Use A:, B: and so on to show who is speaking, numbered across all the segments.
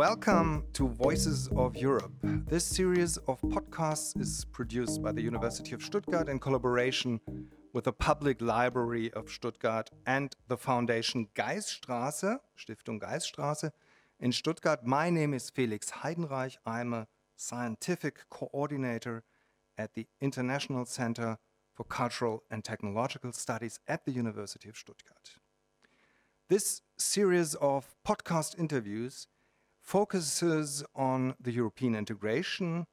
A: Welcome to Voices of Europe. This series of podcasts is produced by the University of Stuttgart in collaboration with the Public Library of Stuttgart and the Foundation Geisstraße, Stiftung Geisstraße in Stuttgart. My name is Felix Heidenreich. I'm a scientific coordinator at the International Center for Cultural and Technological Studies at the University of Stuttgart. This series of podcast interviews focuses on the European integration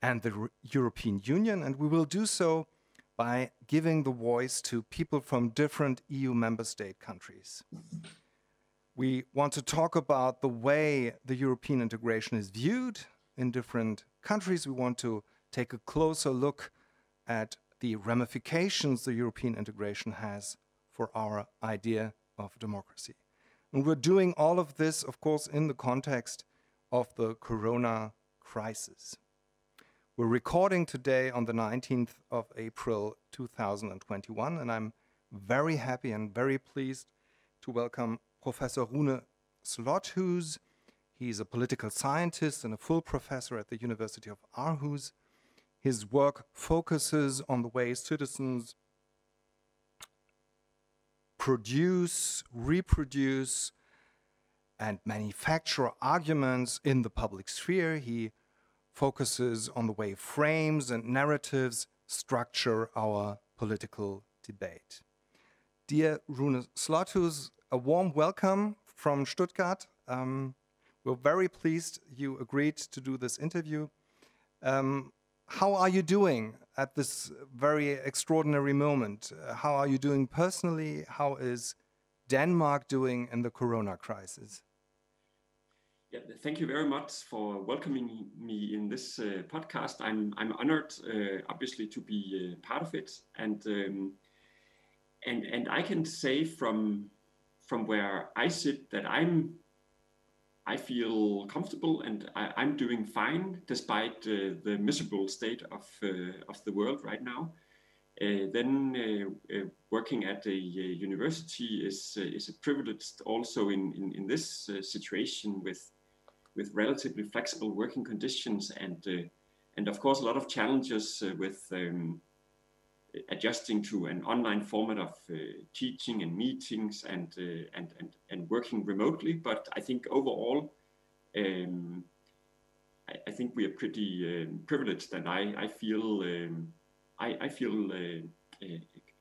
A: and the Re European Union, and we will do so by giving the voice to people from different EU member state countries. We want to talk about the way the European integration is viewed in different countries. We want to take a closer look at the ramifications the European integration has for our idea of democracy. And we're doing all of this, of course, in the context of the corona crisis. We're recording today on the 19th of April 2021, and I'm very happy and very pleased to welcome Professor Rune Slothuus. He's a political scientist and a full professor at the University of Aarhus. His work focuses on the way citizens produce, reproduce, and manufacture arguments in the public sphere. He focuses on the way frames and narratives structure our political debate. Dear Rune Slothuus, a warm welcome from Stuttgart. Um, we're very pleased you agreed to do this interview. Um, how are you doing at this very extraordinary moment? Uh, how are you doing personally? How is Denmark doing in the corona crisis?
B: Yeah, thank you very much for welcoming me in this uh, podcast. I'm I'm honored, uh, obviously, to be uh, part of it, and um, and and I can say from from where I sit that I'm I feel comfortable and I, am doing fine despite uh, the miserable state of uh, of the world right now. Uh, then working at a university is is a privilege also in in, in this situation with with relatively flexible working conditions and and of course a lot of challenges with um, adjusting to an online format of uh, teaching and meetings and, and and and working remotely. But I think overall, um, I, I, think we are pretty um, privileged, and I I feel um, I, I feel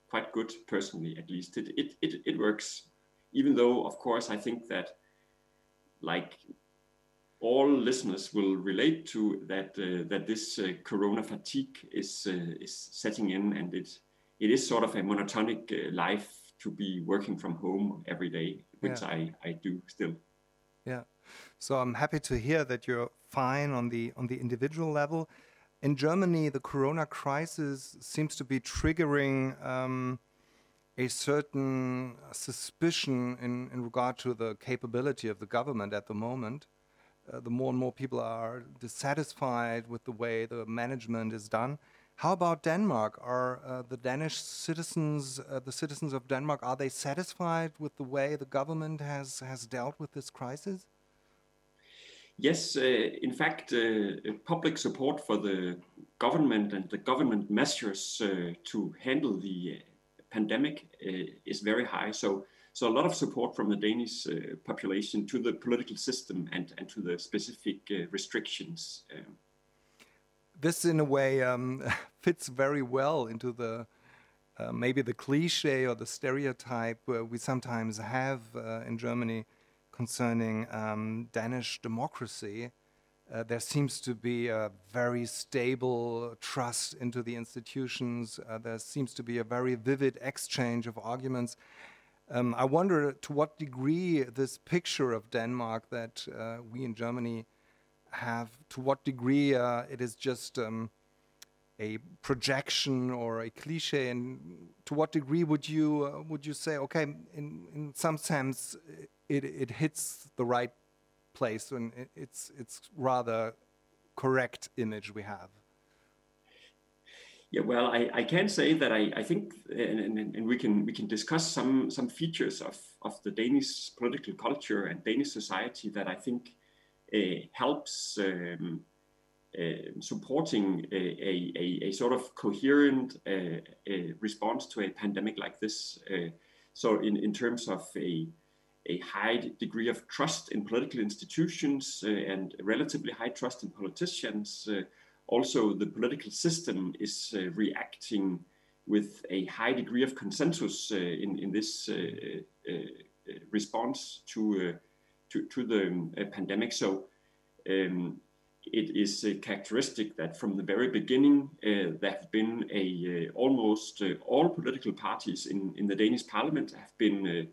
B: quite good personally. At least it, it it it works, even though of course I think that like all listeners will relate to that uh, that this uh, corona fatigue is uh, is setting in and it it is sort of a monotonic uh, life to be working from home every day which yeah. I, I do still.
A: Yeah. So i'm happy to hear that you're fine on the on the individual level. In germany the corona crisis seems to be triggering um, a certain suspicion in, in regard to the capability of the government at the moment uh, the more and more people are dissatisfied with the way the management is done. How about Denmark? Are uh, the Danish citizens, uh, the citizens of Denmark, are they satisfied with the way the government has, has dealt with this crisis?
B: Yes, uh, in fact, uh, public support for the government and the government measures uh, to handle the pandemic is very high. So so a lot of support from the Danish uh, population to the political system and, and to the specific uh, restrictions. Um.
A: This, in a way, um, fits very well into the uh, maybe the cliche or the stereotype we sometimes have uh, in Germany concerning um, Danish democracy. Uh, there seems to be a very stable trust into the institutions. Uh, there seems to be a very vivid exchange of arguments. Um, I wonder to what degree this picture of Denmark that uh, we in Germany have, to what degree uh, it is just um, a projection or a cliche, and to what degree would you uh, would you say, okay, in in some sense, it it hits the right place, and it's it's rather correct image we have.
B: Yeah, well, I, I can say that I, I think, and, and, and we can we can discuss some some features of, of the Danish political culture and Danish society that I think uh, helps um, uh, supporting a, a, a, sort of coherent uh, response to a pandemic like this. so in, in terms of a a high degree of trust in political institutions uh, and relatively high trust in politicians. Uh, also, the political system is uh, reacting with a high degree of consensus in, in this response to, to, to, the um, pandemic. So um, it is characteristic that from the very beginning uh, there have been a uh, almost uh, all political parties in, in the Danish parliament have been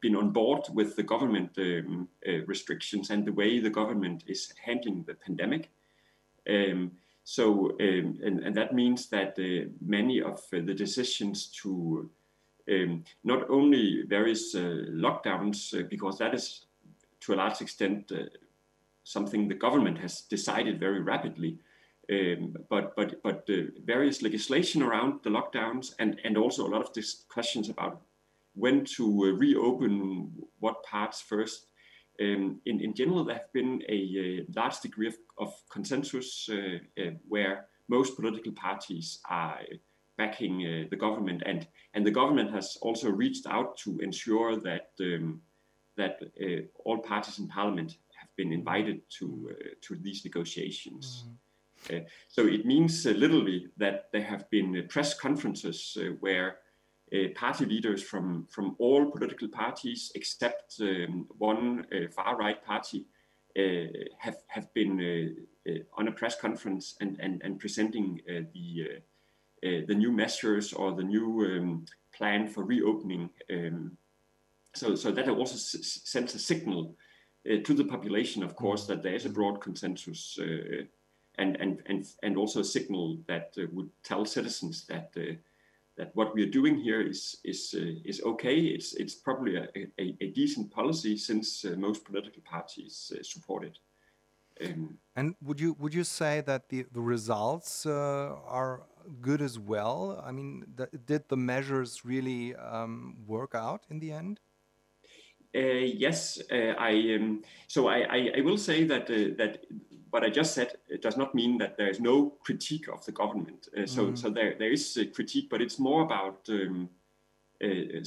B: been on board with the government um, uh, restrictions and the way the government is handling the pandemic. Um, so, um, and, that means that uh, many of uh, the decisions to um, not only various uh, lockdowns, because that is to a large extent something the government has decided very rapidly, um, but but but various legislation around the lockdowns and and also a lot of discussions about when to reopen what parts first. Um, in, in general, there have been a, a large degree of, of consensus uh, uh, where most political parties are backing uh, the government, and and the government has also reached out to ensure that um, that uh, all parties in parliament have been invited to uh, to these negotiations. Mm. so it means literally that there have been press conferences where uh, party leaders from, from all political parties except um, one uh, far right party uh, have, have been on a press conference and, and, and presenting the, the new measures or the new um, plan for reopening. Um, so, so that also sends a signal uh, to the population, of course, that there is a broad consensus, uh, and and and and also a signal that uh, would tell citizens that that what we are doing here is is uh, is okay. It's it's probably a, a, a decent policy since uh, most political parties uh, support it.
A: Um, and would you would you say that the the results uh, are good as well? I mean, the, did the measures really um, work out in the end?
B: Uh, yes, uh, I um, so I, I, I will say that that what I just said does not mean that there is no critique of the government. Uh, so, mm. so there, there is a critique, but it's more about um, uh,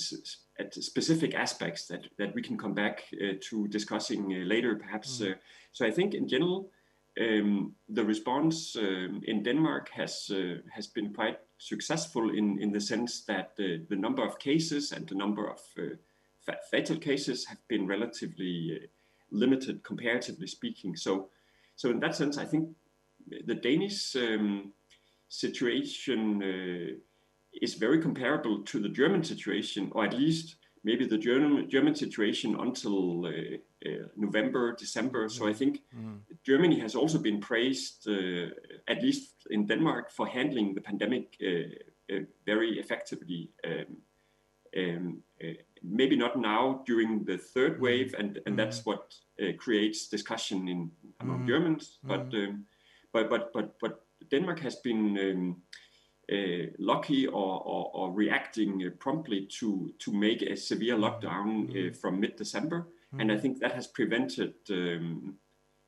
B: at specific aspects that, that we can come back uh, to discussing uh, later, perhaps. Mm. Uh, so I think in general, um, the response um, in Denmark has uh, has been quite successful in, in the sense that the, the number of cases and the number of fatal cases have been relatively limited, comparatively speaking. So so in that sense, I think the Danish um, situation uh, is very comparable to the German situation, or at least maybe the German German situation until uh, uh, November, December. So I think mm. Germany has also been praised, uh, at least in Denmark, for handling the pandemic uh, uh, very effectively. Um, um, maybe not now during the third mm-hmm. wave, and, and mm. that's what creates discussion in among mm. Germans, but, mm. um, but but but but Denmark has been um, uh, lucky or, or, or reacting uh, promptly to to make a severe lockdown uh, mm. from mid-December, and I think that has prevented um,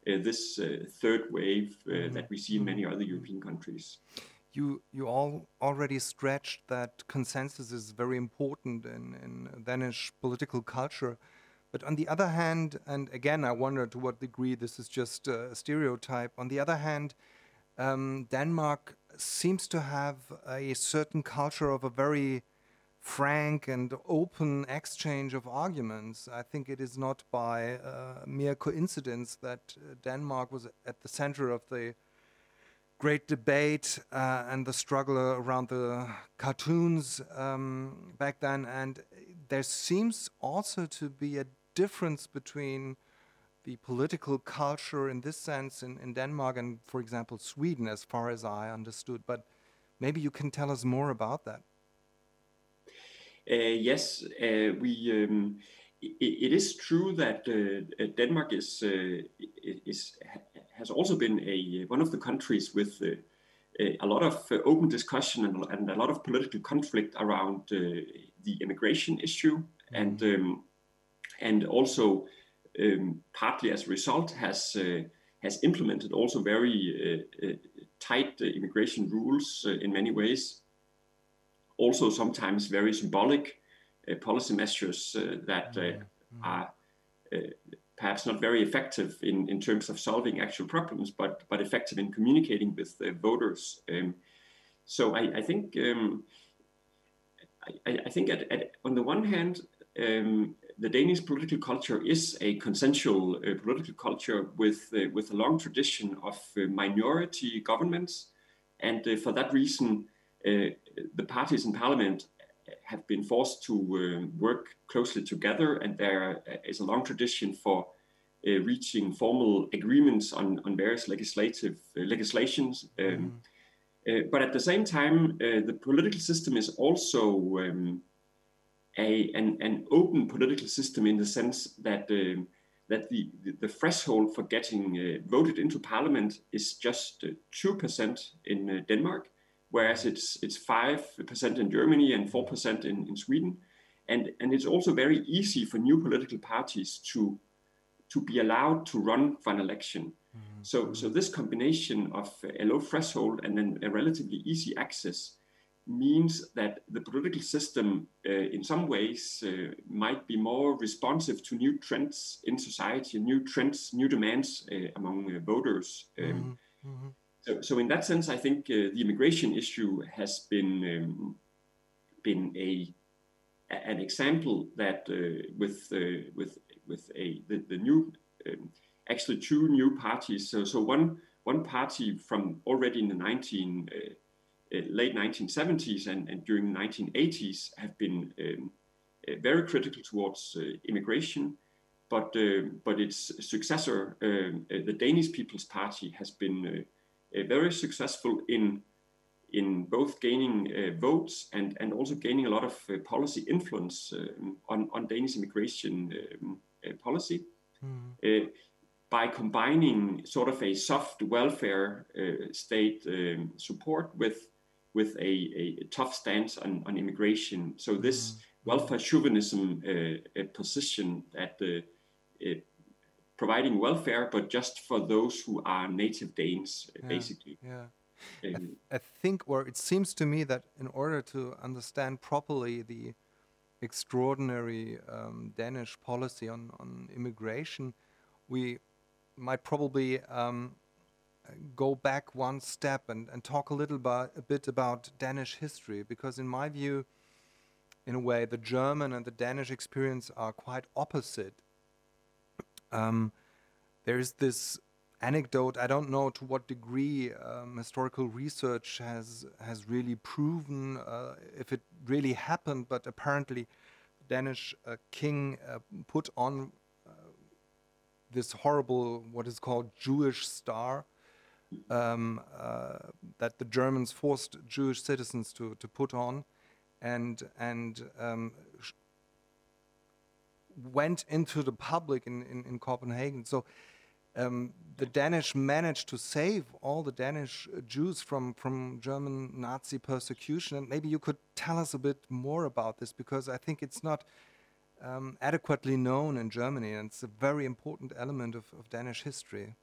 B: uh, this uh, third wave uh, that we see in many other European countries.
A: You you all already stretched that consensus is very important in, in Danish political culture. But on the other hand, and again, I wonder to what degree this is just a stereotype. On the other hand, um, Denmark seems to have a certain culture of a very frank and open exchange of arguments. I think it is not by uh, mere coincidence that uh, Denmark was at the center of the great debate uh, and the struggle around the cartoons um, back then. And there seems also to be a difference between the political culture in this sense in, in Denmark and, for example, Sweden, as far as I understood. But maybe you can tell us more about that.
B: Uh, yes, uh, we. Um, it, it is true that uh, Denmark is uh, is has also been a one of the countries with uh, a lot of uh, open discussion and, and, a lot of political conflict around the immigration issue, mm -hmm. and um, and also um, partly as a result, has has implemented also very tight immigration rules in many ways. Also, sometimes very symbolic policy measures that mm-hmm. are perhaps not very effective in, in terms of solving actual problems, but but effective in communicating with the voters. Um, so I, I think um, I, I, think at, at, on the one hand, um, the Danish political culture is a consensual uh, political culture with uh, with a long tradition of uh, minority governments, and uh, for that reason, uh, the parties in parliament have been forced to um, work closely together, and there is a long tradition for uh, reaching formal agreements on, on various legislative uh, legislations. Um, mm. but at the same time, the political system is also um, a, an, an open political system in the sense that um, that the, the, threshold for getting uh, voted into parliament is just uh, two percent in uh, Denmark, whereas it's it's five percent in Germany and four percent in, in Sweden, and and it's also very easy for new political parties to to be allowed to run for an election. Mm-hmm. So so this combination of a low threshold and then a relatively easy access means that the political system uh, in some ways uh, might be more responsive to new trends in society, new trends, new demands uh, among uh, voters. Um, mm-hmm. Mm-hmm. So, so in that sense, I think uh, the immigration issue has been um, been a an example that uh, with with with a the, the new um, actually two new parties. So so one one party from already in the 19 uh, late 1970s and, and during the 1980s have been um, uh, very critical towards uh, immigration but uh, but its successor, uh, the Danish People's Party, has been uh, very successful in in both gaining votes and and also gaining a lot of policy influence um, on on Danish immigration um, policy. Mm. by combining sort of a soft welfare state um, support with with a, a tough stance on, on immigration. So this mm-hmm. welfare chauvinism uh, position that uh, providing welfare, but just for those who are native Danes,
A: yeah,
B: basically.
A: Yeah. Um, I, th I, think, or it seems to me that in order to understand properly the extraordinary um, Danish policy on, on immigration, we might probably um, go back one step and, and talk a little a bit about Danish history, because in my view, in a way, the German and the Danish experience are quite opposite. Um, there's this anecdote. I don't know to what degree um, historical research has has really proven uh, if it really happened, but apparently, Danish uh, king uh, put on uh, this horrible what is called Jewish star um, uh, that the Germans forced Jewish citizens to, to put on and, and um, went into the public in, in, in Copenhagen. So um, the Danish managed to save all the Danish Jews from, from German Nazi persecution. And maybe you could tell us a bit more about this because I think it's not um, adequately known in Germany and it's a very important element of, of Danish history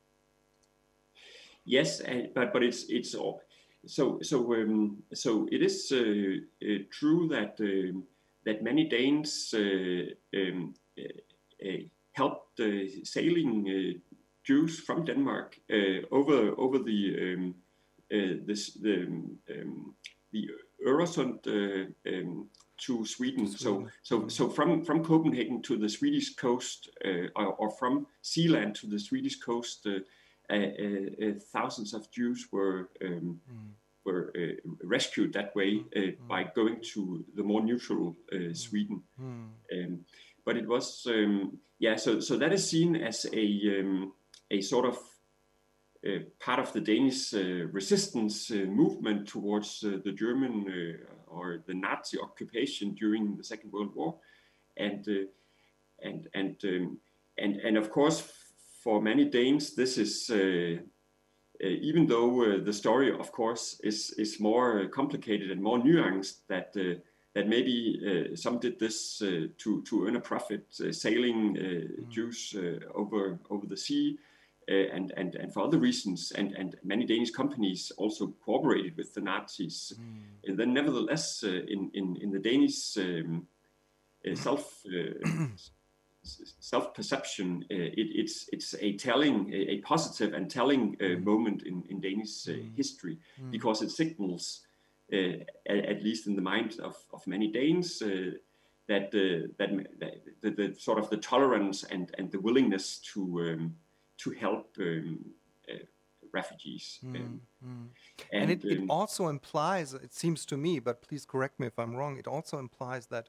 B: yes, but but it's it's all so so um, so it is uh, uh, true that um, that many Danes uh, um, uh, uh, helped the sailing Jews from Denmark over over the um, this the um, the Öresund um, to Sweden. So so so from from Copenhagen to the Swedish coast, or, or, from Zealand to the Swedish coast thousands of Jews were um, mm. were uh, rescued that way uh, mm. by going to the more neutral uh, mm. Sweden. Mm. Um, but it was um, yeah, so so that is seen as a um, a sort of uh, part of the Danish uh, resistance uh, movement towards the German or the Nazi occupation during the Second World War, and and and um, and and of course for many Danes, this is uh, uh, even though uh, the story, of course, is is more complicated and more nuanced, that that maybe uh, some did this uh, to to earn a profit, uh, sailing mm. Jews over over the sea, and and and for other reasons. And and many Danish companies also cooperated with the Nazis. Mm. And then, nevertheless, in in in the Danish um, self self perception, it, it's it's a telling, a, a positive and telling mm. moment in in Danish mm. history mm. because it signals uh, at, at, least in the mind of, of many Danes, uh, that, uh, that, that the, the, sort of the tolerance and, and the willingness to um, to help um, refugees. Mm, um,
A: mm. And, and, it, it um, also implies, it seems to me, but please correct me if I'm wrong, it also implies that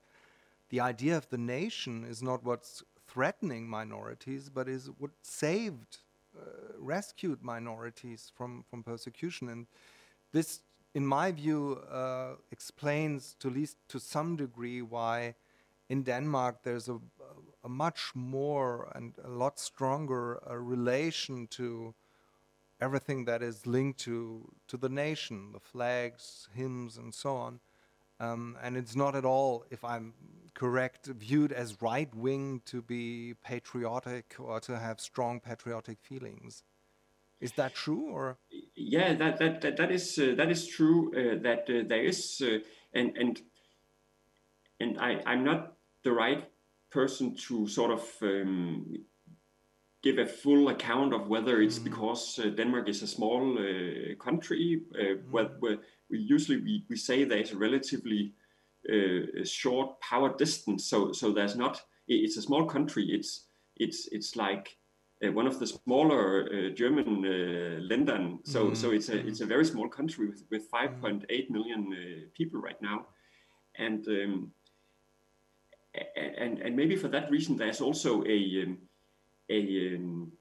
A: the idea of the nation is not what's threatening minorities, but is what saved, uh, rescued minorities from, from persecution. And this in my view, uh, explains to least to some degree why in Denmark there's a, a much more and a lot stronger uh, relation to everything that is linked to to the nation, the flags, hymns, and so on. Um, and it's not at all, if I'm correct, viewed as right wing to be patriotic or to have strong patriotic feelings. Is that true, or?
B: Yeah, that that that, that is uh, that is true. Uh, that uh, there is, uh, and and and I I'm not the right person to sort of um, give a full account of whether it's mm. because uh, Denmark is a small uh, country. Mm. Where, where, we usually we, we say there's a relatively short power distance. So so there's not. It's a small country. It's it's it's like uh, one of the smaller uh, German uh, Ländern. So, mm. so it's a mm-hmm. it's a very small country with, with 5.8 million uh, people right now, and um, and and maybe for that reason, there's also a um, a, um,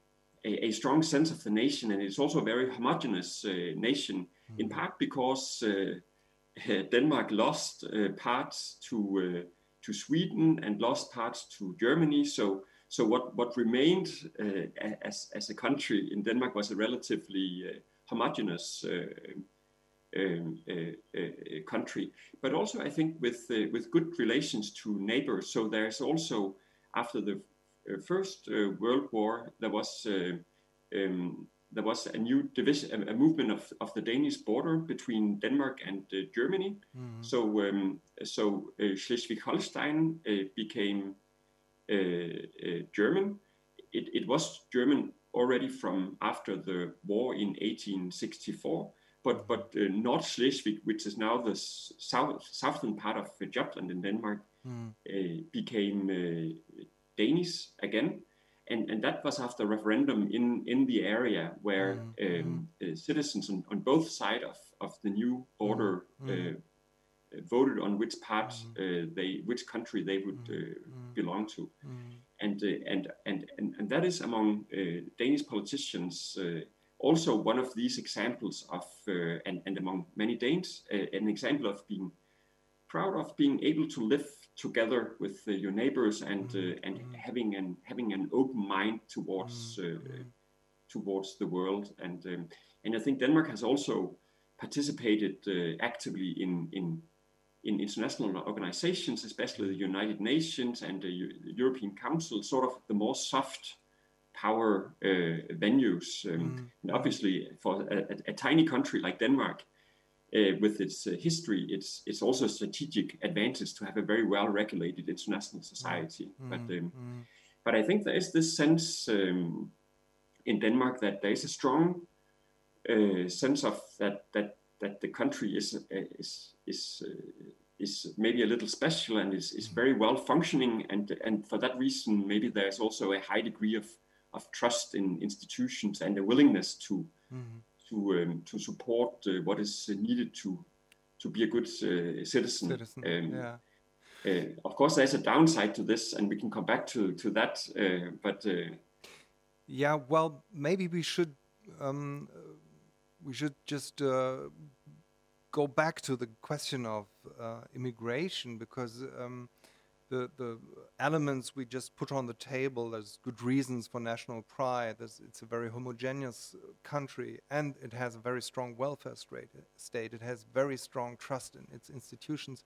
B: a, a strong sense of the nation, and it's also a very homogeneous uh, nation. Mm. In part because uh, Denmark lost parts to to Sweden and lost parts to Germany, so so what, what remained uh, as, as a country in Denmark was a relatively uh, homogeneous uh, um, uh, uh, country, but also I think with uh, with good relations to neighbors. So there's also after the First World War there was um, there was a new division, a, movement of, of the Danish border between Denmark and Germany. Mm-hmm. So um, so Schleswig-Holstein became uh, uh, German. It, it was German already from after the war in 1864, but but uh, North Schleswig, which is now the south southern part of Jutland in Denmark, mm. uh, became uh, Danish again, and and that was after referendum in in the area where mm. Um, uh, citizens on, on both sides of of the new border mm. Uh, voted on which part mm. they, which country they would mm. Mm. belong to, and, and and and and that is among Danish politicians also one of these examples of and and among many Danes an example of being proud of being able to live together with uh, your neighbors and uh, and mm. having an having an open mind towards uh, towards the world and um, and I think Denmark has also participated actively in in in international organizations, especially the United Nations and the European Council, sort of the more soft power uh, venues. Um, mm. obviously, for a, a, a, tiny country like Denmark, uh, with its uh, history, it's it's also a strategic advantage to have a very well regulated international society. Mm. But um, mm. but I think there is this sense um, in Denmark that there is a strong uh, sense of that that that the country is uh, is is uh, is maybe a little special and is, is very well functioning and and for that reason maybe there's also a high degree of of trust in institutions and a willingness to mm-hmm. to um, to support uh, what is needed to to be a good uh, citizen. citizen. Um, yeah. Uh, of course, there's a downside to this, and we can come back to to that. Uh, but
A: yeah, well, maybe we should um, we should just uh, go back to the question of uh, immigration because um, the the elements we just put on the table. There's good reasons for national pride. There's, it's a very homogeneous country, and it has a very strong welfare state. State. It has very strong trust in its institutions.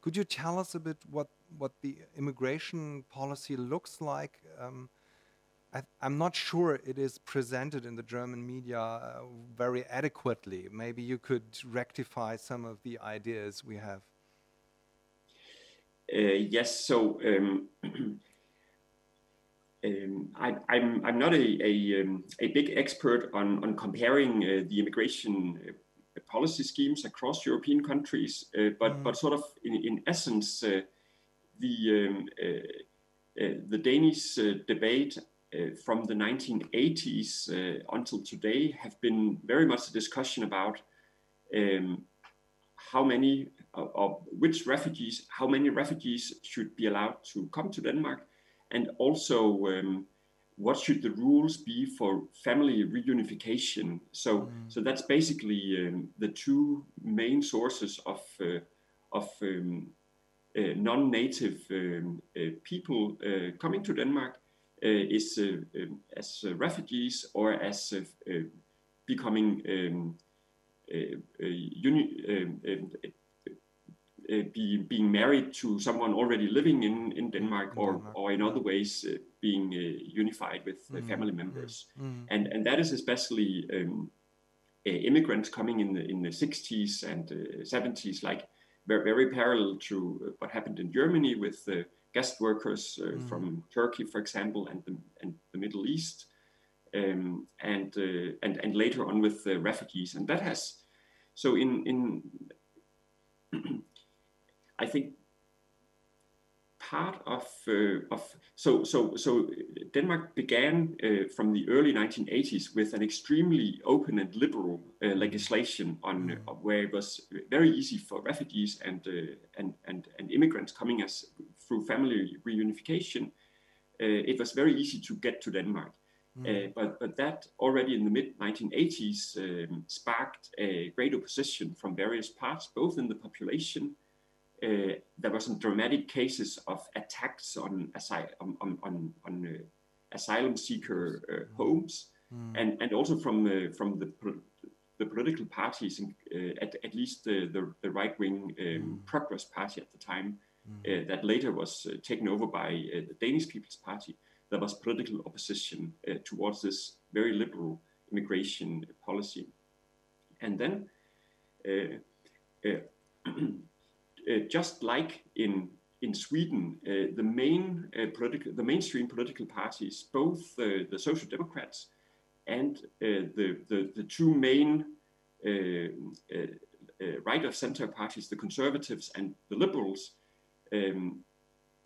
A: Could you tell us a bit what what the immigration policy looks like? Um, I, am not sure it is presented in the German media uh, very adequately. Maybe you could rectify some of the ideas we have.
B: Uh, yes, so um, um, I, am I'm, I'm not a, a, um, a, big expert on, on comparing uh, the immigration uh, policy schemes across European countries, uh, but, mm. but sort of in, in essence, uh, the, um, the Danish debate from the 1980s uh, until today have been very much a discussion about um, how many of which refugees, how many refugees should be allowed to come to Denmark, and also um, what should the rules be for family reunification. So, mm. so that's basically um, the two main sources of uh, of um, uh, non-native um, uh, people uh, coming to Denmark is um, as refugees or as becoming um, uni- um, uh, be, being married to someone already living in, in Denmark or, Denmark. or in other ways uh, being uh, unified with mm. family members. Mm. And, and that is especially um, immigrants coming in the, in the 60s and 70s, like very, very parallel to what happened in Germany with the guest workers mm. from Turkey, for example, and the, and the Middle East. Um, and, uh, and and later on with the refugees, and that has so in in I think part of uh, of so so so Denmark began uh, from the early 1980s with an extremely open and liberal uh, legislation on mm. where it was very easy for refugees and uh, and and and immigrants coming as through family reunification. Uh, it was very easy to get to Denmark. Mm. Uh, but, but that already in the mid 1980s um, sparked a great opposition from various parts, both in the population uh, there were some dramatic cases of attacks on, asy- on, on, on, on uh, asylum seeker uh, mm. homes, mm. and, and also from, uh, from the, the political parties, in, uh, at, at least the, the, the right wing um, mm. Progress Party at the time, mm. uh, that later was taken over by the Danish People's Party. There was political opposition towards this very liberal immigration policy. And then uh, just like in in Sweden, uh, the main uh, political, the mainstream political parties, both the Social Democrats and the, the, the two main right of center parties, the Conservatives and the Liberals, um,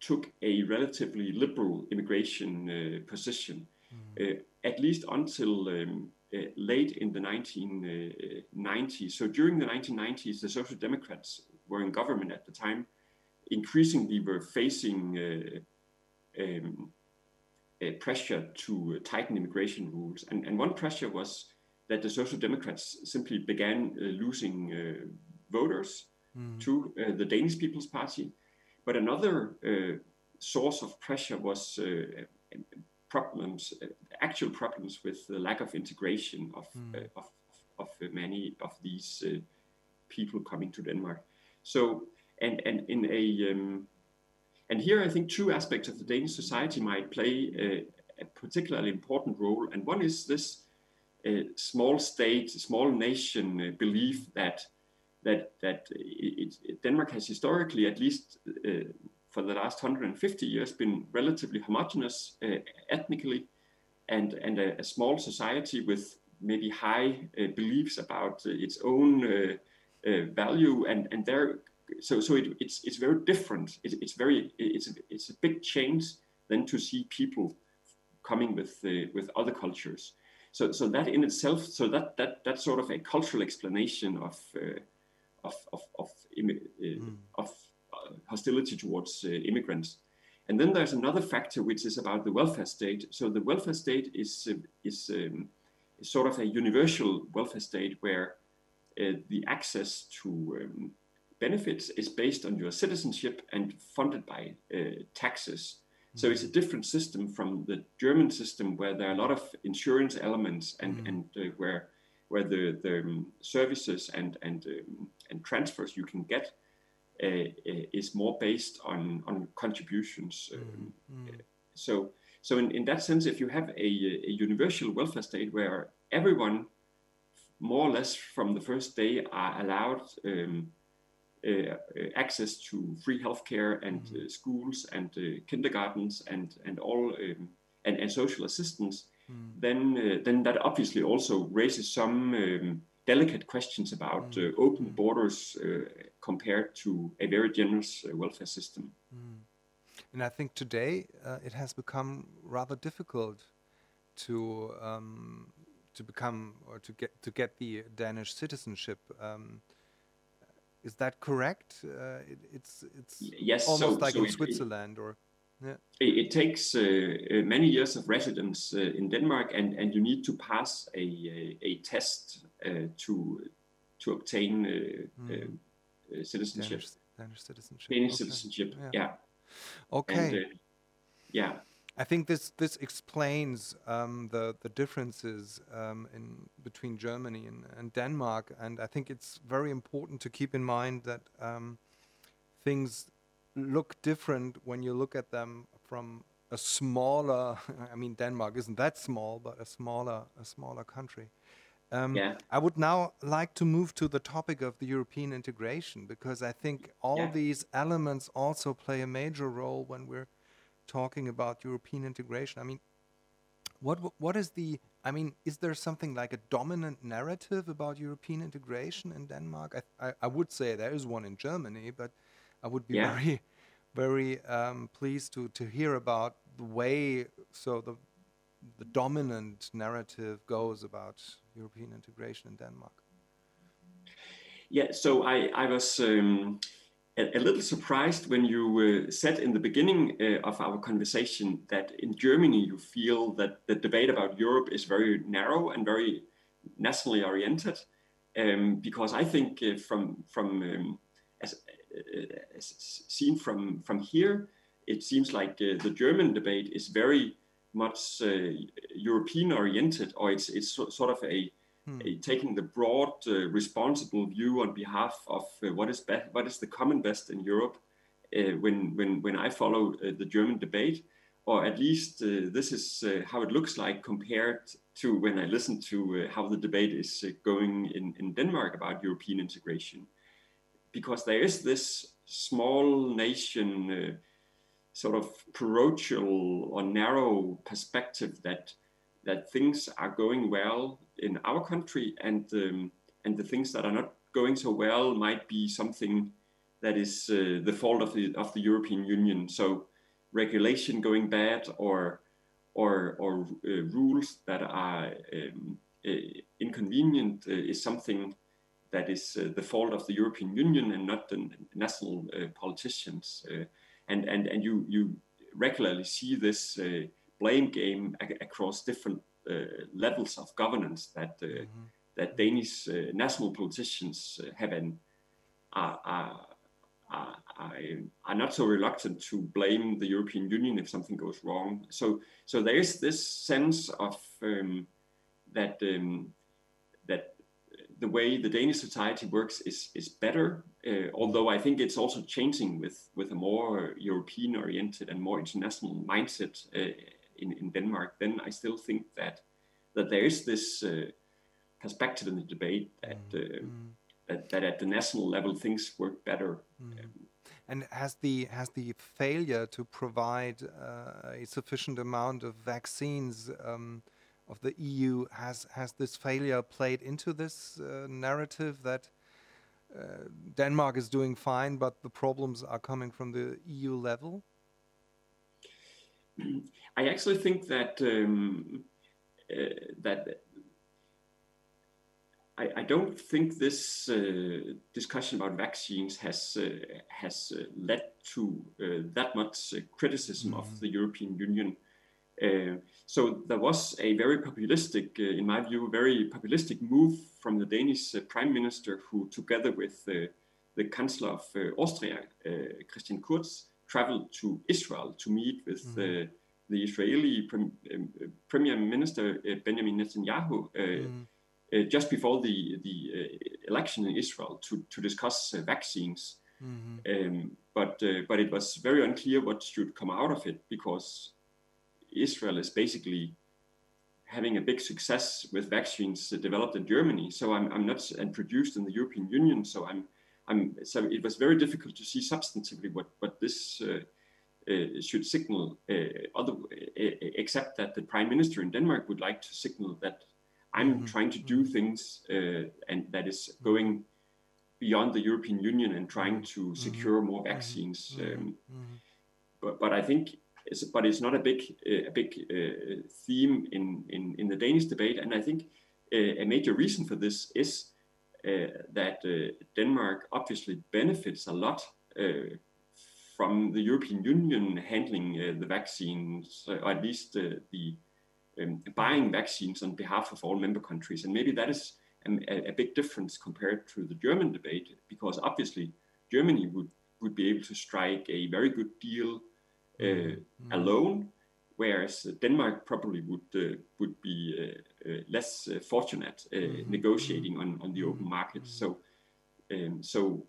B: took a relatively liberal immigration uh, position, mm. uh, at least until um, uh, late in the 1990s. So during the 1990s, the Social Democrats were in government at the time increasingly were facing uh, um, pressure to tighten immigration rules. And, and one pressure was that the Social Democrats simply began uh, losing uh, voters mm. to uh, the Danish People's Party. But another uh, source of pressure was problems, actual problems with the lack of integration of, mm. of, of, many of these people coming to Denmark. So, and, and in a, um, and here I think two aspects of the Danish society might play a, a particularly important role. And one is this uh, small state, small nation uh, belief that that that it, it, Denmark has historically, at least uh, for the last 150 years, been relatively homogenous uh, ethnically, and and a, a, small society with maybe high uh, beliefs about uh, its own uh, value, and and there, so so it, it's it's very different. It, it's very it's a, it's a big change than to see people coming with uh, with other cultures. So so that in itself, so that that that's sort of a cultural explanation of uh, of of of, mm. of hostility towards immigrants. And then there's another factor which is about the welfare state. So the welfare state is uh, is, um, is, sort of a universal welfare state where uh, the access to um, benefits is based on your citizenship and funded by uh, taxes. So it's a mm. different system from the German system where there are a lot of insurance elements and, mm. and uh, where where the, the um, services and and um, and transfers you can get is more based on on contributions. Um, mm. So so in, in that sense, if you have a, a universal welfare state where everyone more or less from the first day are allowed um, uh, access to free healthcare and mm-hmm. uh, schools and uh, kindergartens and and all um, and, and social assistance, mm. then uh, then that obviously also raises some um, delicate questions about mm. Uh, open mm. borders uh, compared to a very generous welfare system. Mm.
A: And I think today it has become rather difficult to um, to become or to get to get the Danish citizenship. Um, is that correct? Uh, it, it's it's
B: yes,
A: almost
B: so,
A: like
B: so
A: in
B: it,
A: Switzerland, or
B: yeah. It, it takes uh, uh, many years of residence uh, in Denmark, and, and you need to pass a a, a test uh, to to obtain mm. citizenship.
A: Danish, Danish citizenship.
B: Danish okay. citizenship. Yeah. yeah.
A: Okay.
B: And, yeah.
A: I think this this explains um, the the differences um, in between Germany and, and, Denmark, and I think it's very important to keep in mind that um, things look different when you look at them from a smaller. I mean, Denmark isn't that small, but a smaller a smaller country.
B: Um, yeah.
A: I would now like to move to the topic of the European integration because I think all yeah. these elements also play a major role when we're talking about European integration. I mean, what what is the? I mean, is there something like a dominant narrative about European integration in Denmark? I I, I would say there is one in Germany, but I would be yeah. very very um, pleased to to hear about the way so the the dominant narrative goes about European integration in Denmark.
B: Yeah, so I I was. Um, a, a little surprised when you uh, said in the beginning uh, of our conversation that in Germany you feel that the debate about Europe is very narrow and very nationally oriented. Um, because I think uh, from from um, as, as, seen from from here, it seems like uh, the German debate is very much uh, European oriented, or it's it's so, sort of a hmm. taking the broad, uh, responsible view on behalf of uh, what is be- what is the common best in Europe. Uh, when when when I follow uh, the German debate, or at least uh, this is how it looks like compared to when I listen to how the debate is going in in Denmark about European integration, because there is this small nation sort of parochial or narrow perspective that that things are going well in our country, and um, and the things that are not going so well might be something that is uh, the fault of the of the European Union. So regulation going bad or or or uh, rules that are um, uh, inconvenient uh, is something that is uh, the fault of the European Union and not the national uh, politicians. and and and you you regularly see this blame game across different uh, levels of governance that uh, mm-hmm. that Danish uh, national politicians have an are, are, are, are, not so reluctant to blame the European Union if something goes wrong. So so there is this sense of um, that um, that the way the Danish society works is is better. Uh, although I think it's also changing with with a more European oriented and more international mindset uh, in, in Denmark, then I still think that that there is this uh, perspective in the debate that, mm. uh, mm. that, that at the national level things work better. Mm. Um,
A: and has the has the failure to provide uh, a sufficient amount of vaccines um, of the EU has has this failure played into this uh, narrative that uh, Denmark is doing fine, but the problems are coming from the EU level?
B: I actually think that um, uh, that I, I, don't think this uh, discussion about vaccines has uh, has uh, led to uh, that much criticism mm -hmm. of mm-hmm. the European Union. So there was a very populistic, in my view, very populistic move from the Danish Prime Minister, who, together with the Chancellor of Austria, Christian Kurz, traveled to Israel to meet with. Mm the Israeli prim, um, Premier Minister uh, Benjamin Netanyahu uh, mm. Uh, just before the the election in Israel to to discuss vaccines. Mm-hmm. Um, but uh, but it was very unclear what should come out of it because Israel is basically having a big success with vaccines developed in Germany. So I'm, I'm not and produced in the European Union. So I'm I'm so it was very difficult to see substantively what what this uh, uh, should signal. Uh, other uh, except that the prime minister in Denmark would like to signal that I'm mm-hmm. trying to do mm-hmm. things uh, and that is going beyond the European Union and trying to mm-hmm. secure more mm-hmm. vaccines. Um, but, but I think it's, but it's not a big a big uh, theme in, in in the Danish debate, and I think uh, a major reason for this is uh, that uh, Denmark obviously benefits a lot uh, from the European Union handling uh, the vaccines, or at least the um, buying vaccines on behalf of all member countries, and maybe that is a, a, big difference compared to the German debate, because obviously Germany would, would be able to strike a very good deal uh, mm-hmm. alone, whereas Denmark probably would uh, would be uh, uh less uh, fortunate uh, mm-hmm. negotiating on, on the open mm-hmm. market. Mm-hmm. So, um, so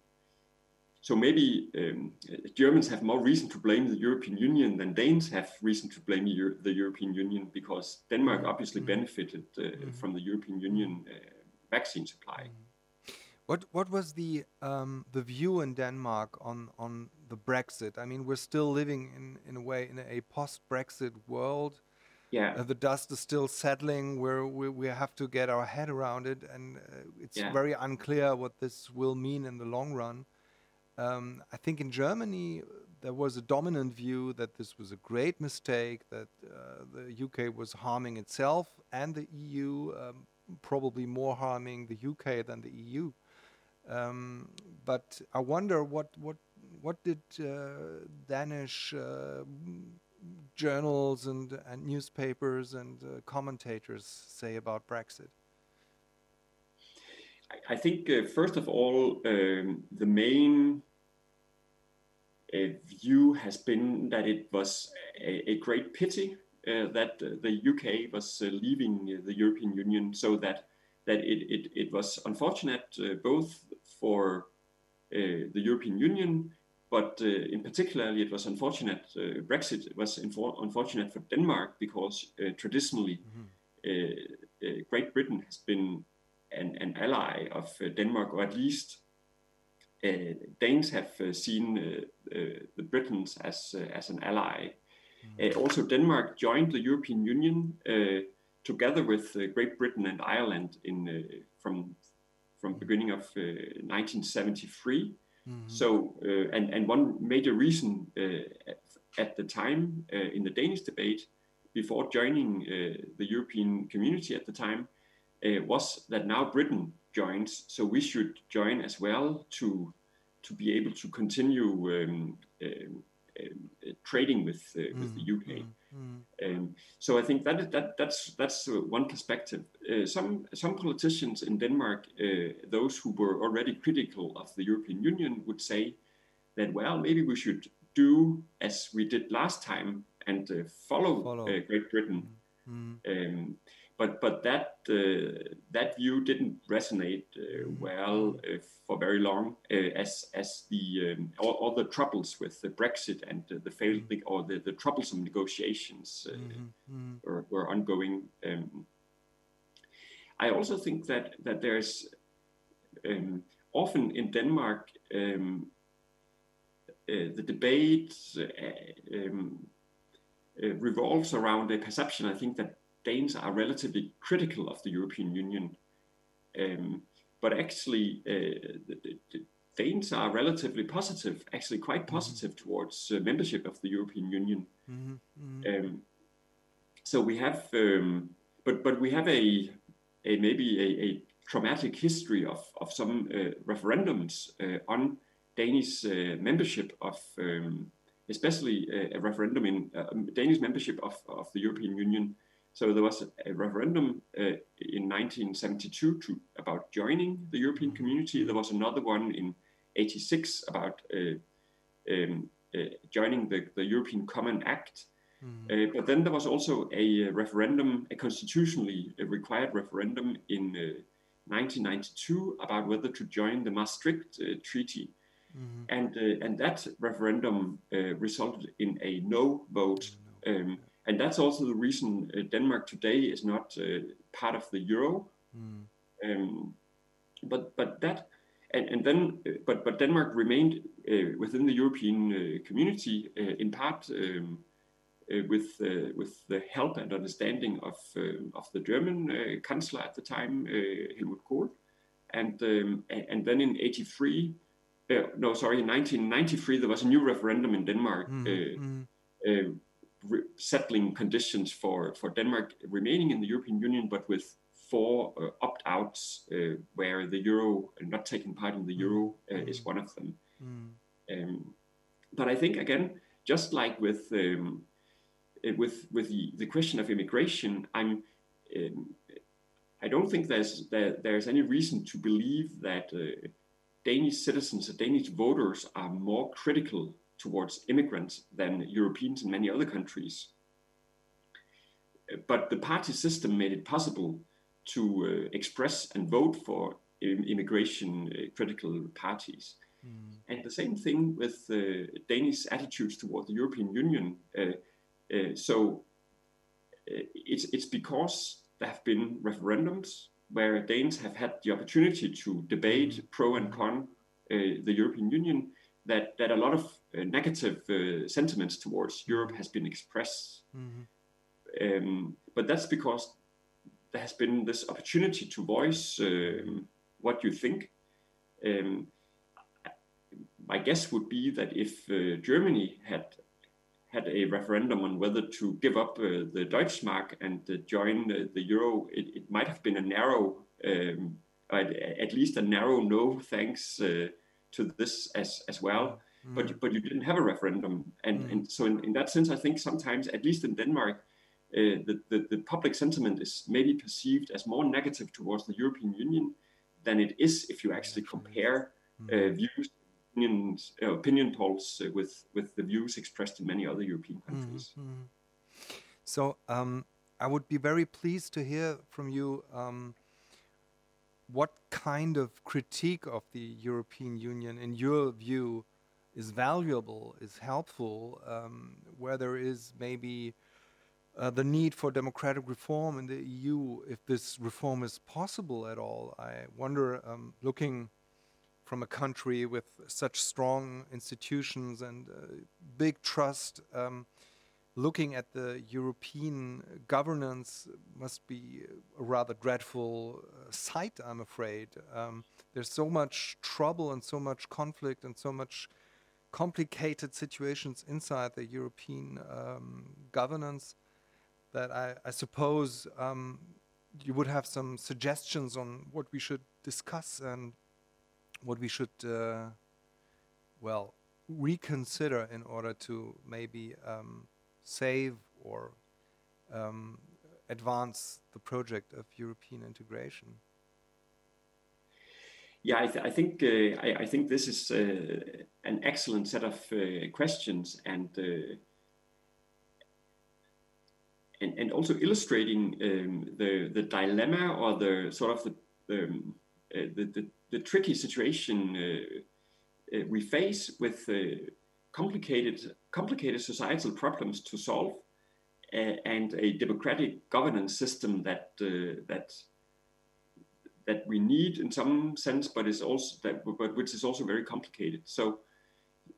B: so maybe um, Germans have more reason to blame the European Union than Danes have reason to blame Euro- the European Union because Denmark mm-hmm. obviously benefited mm-hmm. from the European Union vaccine supply. Mm-hmm.
A: What what was the um, the view in Denmark on on the Brexit? I mean, we're still living in in a way in a post Brexit world.
B: Yeah,
A: uh, the dust is still settling. Where we, we have to get our head around it, and uh, it's yeah. very unclear what this will mean in the long run. Um, I think in Germany there was a dominant view that this was a great mistake, that uh, the UK was harming itself and the EU um, probably more harming the UK than the EU. Um, but I wonder what what what did uh, Danish uh, journals and and newspapers and uh, commentators say about Brexit?
B: I think first of all, um, the main view has been that it was a, a great pity uh, that the UK was uh, leaving the European Union, so that that it it, it was unfortunate both for the European Union, but in particular it was unfortunate. Brexit was unfortunate for Denmark because traditionally mm-hmm. Great Britain has been an, an ally of Denmark, or at least uh, Danes have uh, seen uh, the Britons as as an ally uh, also, Denmark joined the European Union uh, together with uh, Great Britain and Ireland in from from beginning of 1973. Mm-hmm. So, uh, and and one major reason at, at the time uh, in the Danish debate before joining the European community at the time was that now Britain joins, so we should join as well to to be able to continue um, um, uh, trading with uh, with the mm, UK. Mm, mm. Um, so I think that that that's that's uh, one perspective. some some politicians in Denmark, those who were already critical of the European Union, would say that well maybe we should do as we did last time and follow, follow. Great Britain. Mm. Um, but but that uh, that view didn't resonate uh, mm-hmm. well uh, for very long as as the um, all, all, the troubles with the Brexit and the failed mm-hmm. or the, the troublesome negotiations mm-hmm. were, were ongoing. Um, I also think that that there's um, often in Denmark um, uh, the debate uh, um, uh, revolves around a perception. I think that Danes are relatively critical of the European Union. Um, but actually, uh, the, the, Danes are relatively positive, actually quite mm-hmm. positive mm-hmm. towards uh, membership of the European Union. Mm-hmm. Mm-hmm. Um, so we have, um, but but we have a, a maybe a, a traumatic history of of some uh, referendums uh, on Danish uh, membership of, um, especially a, a referendum in uh, Danish membership of, of the European Union so there was a referendum uh, in 1972 to, about joining the European community. There was another one in 86 about uh, um, uh, joining the, the, European Common Act. Mm. but then there was also a referendum, a constitutionally required referendum in 1992 uh, about whether to join the Maastricht uh, Treaty. mm-hmm. and uh, and that referendum uh, resulted in a no vote. Um, and that's also the reason uh, Denmark today is not uh, part of the euro. Mm. Um, but but that and, and then uh, but but Denmark remained uh, within the European uh, community in part um, with with the help and understanding of of the German chancellor at the time Helmut Kohl, and um, and then in '83. no, sorry. In 1993, there was a new referendum in Denmark mm, mm. Settling conditions for, for Denmark remaining in the European Union, but with four uh, opt-outs uh, where the euro not taking part in the euro uh, mm. is one of them. Mm. Um, but I think again, just like with um, with with the, the question of immigration, I'm um, I don't think there's there, there's any reason to believe that uh, Danish citizens or Danish voters are more critical towards immigrants than Europeans in many other countries. But the party system made it possible to uh, express and vote for immigration uh, critical parties. Mm. And the same thing with uh, Danish attitudes toward the European Union. so it's, it's because there have been referendums where Danes have had the opportunity to debate mm. pro and con the European Union that, that a lot of negative sentiments towards Europe has been expressed. Mm-hmm. Um, but that's because there has been this opportunity to voice um, what you think. Um, my guess would be that if uh, Germany had had a referendum on whether to give up uh, the Deutschmark and uh, join the euro, it, it, might have been a narrow, um, at, at, least a narrow no thanks uh, to this as as well. Mm. But but you didn't have a referendum, and mm. and so in, in that sense, I think sometimes, at least in Denmark, uh, the, the, the, public sentiment is maybe perceived as more negative towards the European Union than it is if you actually compare uh, mm-hmm. views, opinions, uh, opinion polls uh, with, with the views expressed in many other European countries. Mm-hmm.
A: So um, I would be very pleased to hear from you um, what kind of critique of the European Union, in your view, is valuable, is helpful, um, where there is maybe uh, the need for democratic reform in the EU, if this reform is possible at all. I wonder, um, looking from a country with such strong institutions and uh, big trust, um, looking at the European governance must be a rather dreadful uh, sight, I'm afraid. Um, there's so much trouble and so much conflict and so much complicated situations inside the European um, governance that I, I suppose um, you would have some suggestions on what we should discuss and what we should, uh, well, reconsider in order to maybe um, save or um, advance the project of European integration.
B: Yeah, I, th I think uh, I, I, think this is uh, an excellent set of uh, questions, and uh, and, and also illustrating um, the the dilemma or the sort of the um, uh, the, the, the, tricky situation uh, we face with complicated complicated societal problems to solve and a democratic governance system that uh, that that we need in some sense, but is also that but which is also very complicated. So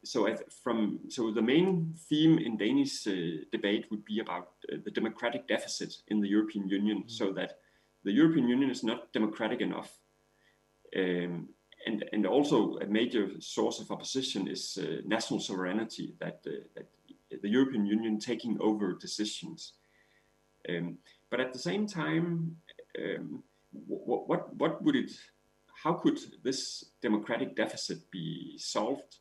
B: so from so the main theme in Danish uh, debate would be about uh, the democratic deficit in the European Union, mm-hmm. so that the European Union is not democratic enough, um, and and also a major source of opposition is uh, national sovereignty that uh, that the European Union taking over decisions, um, but at the same time, um, what what what would it how could this democratic deficit be solved?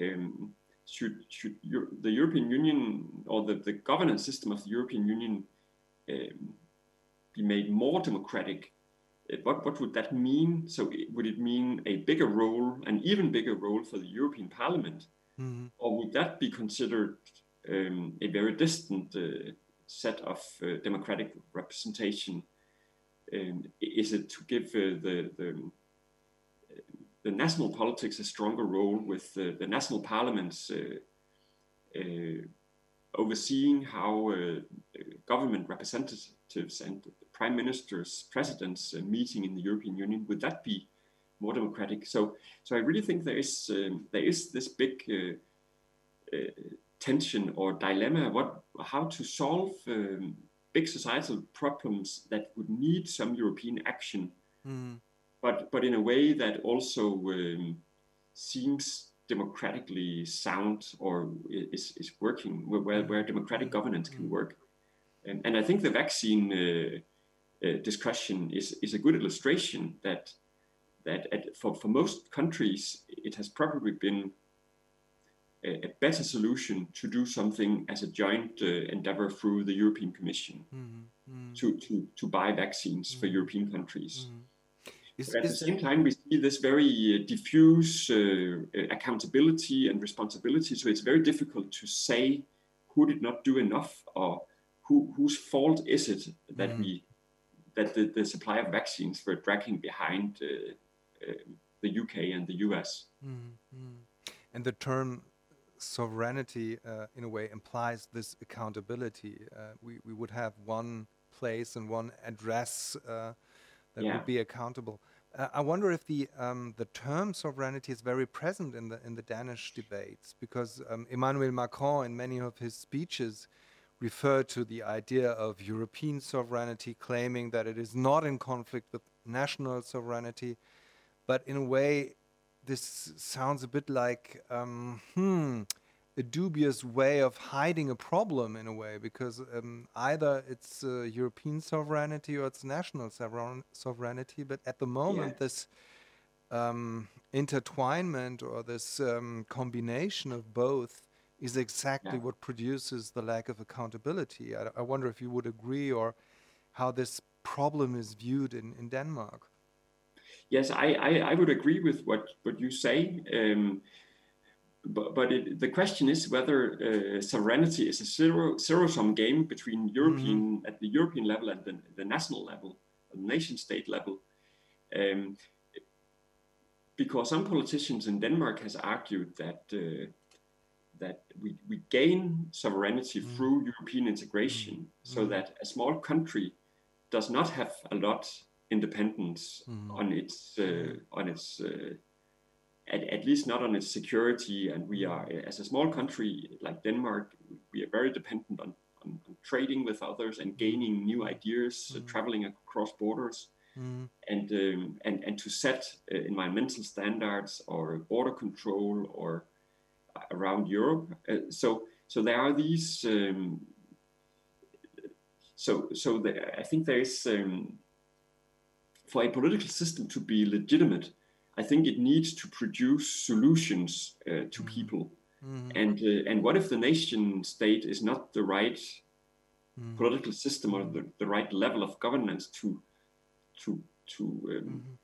B: um, should should the European Union or the, the governance system of the European Union um, be made more democratic? What what would that mean? So would it mean a bigger role, an even bigger role for the European Parliament, mm-hmm. or would that be considered um, a very distant uh, set of uh, democratic representation? Um, is it to give uh, the, the the national politics a stronger role with the, the national parliaments uh, uh, overseeing how uh, government representatives and prime ministers, presidents meeting in the European Union. Would that be more democratic? So, so I really think there is um, there is this big tension or dilemma what how to solve um, big societal problems that would need some European action, mm. but but in a way that also um, seems democratically sound or is, is working where, where democratic governance can mm. work. And, and I think the vaccine uh, uh, discussion is, is a good illustration that that at, for, for most countries it has probably been a, a better solution to do something as a joint uh, endeavor through the European Commission mm-hmm. mm-hmm. to, to, to buy vaccines mm-hmm. for European countries. Mm-hmm. Is, at is, the same time, we see this very uh, diffuse uh, accountability and responsibility. So it's very difficult to say who did not do enough or who, whose fault is it that mm-hmm. we that the, the supply of vaccines were dragging behind uh, uh, the UK and the US.
A: Mm-hmm. And the term sovereignty uh, in a way implies this accountability. Uh, we, we would have one place and one address uh, that yeah. would be accountable. Uh, I wonder if the um, the term sovereignty is very present in the in the Danish debates because um, Emmanuel Macron in many of his speeches referred to the idea of European sovereignty, claiming that it is not in conflict with national sovereignty, but in a way this sounds a bit like um, hmm, a dubious way of hiding a problem in a way because um, either it's uh, European sovereignty or it's national sovereignty. But at the moment, yeah. this um, intertwinement or this um, combination of both is exactly yeah. what produces the lack of accountability. I, I, wonder if you would agree or how this problem is viewed in, in Denmark.
B: Yes, I, I, I would agree with what, what you say. Um, but, but it, the question is whether uh, sovereignty is a zero zero sum game between European mm-hmm. at the European level and the, the national level, the nation state level. Um, because some politicians in Denmark has argued that uh, that we, we gain sovereignty mm-hmm. through European integration, mm-hmm. so that a small country does not have a lot independence mm. on its uh, on its uh, at, at least not on its security. And we are as a small country like Denmark, we are very dependent on, on, on trading with others and gaining new ideas, mm. uh, traveling across borders. Mm. And, um, and and to set uh, environmental standards or border control or around Europe. Uh, so so there are these um, so so the, I think there is um, for a political system to be legitimate, I think it needs to produce solutions uh, to mm-hmm. people. Mm-hmm. And uh, and what if the nation state is not the right mm-hmm. political system or the, the right level of governance to to to um, mm-hmm.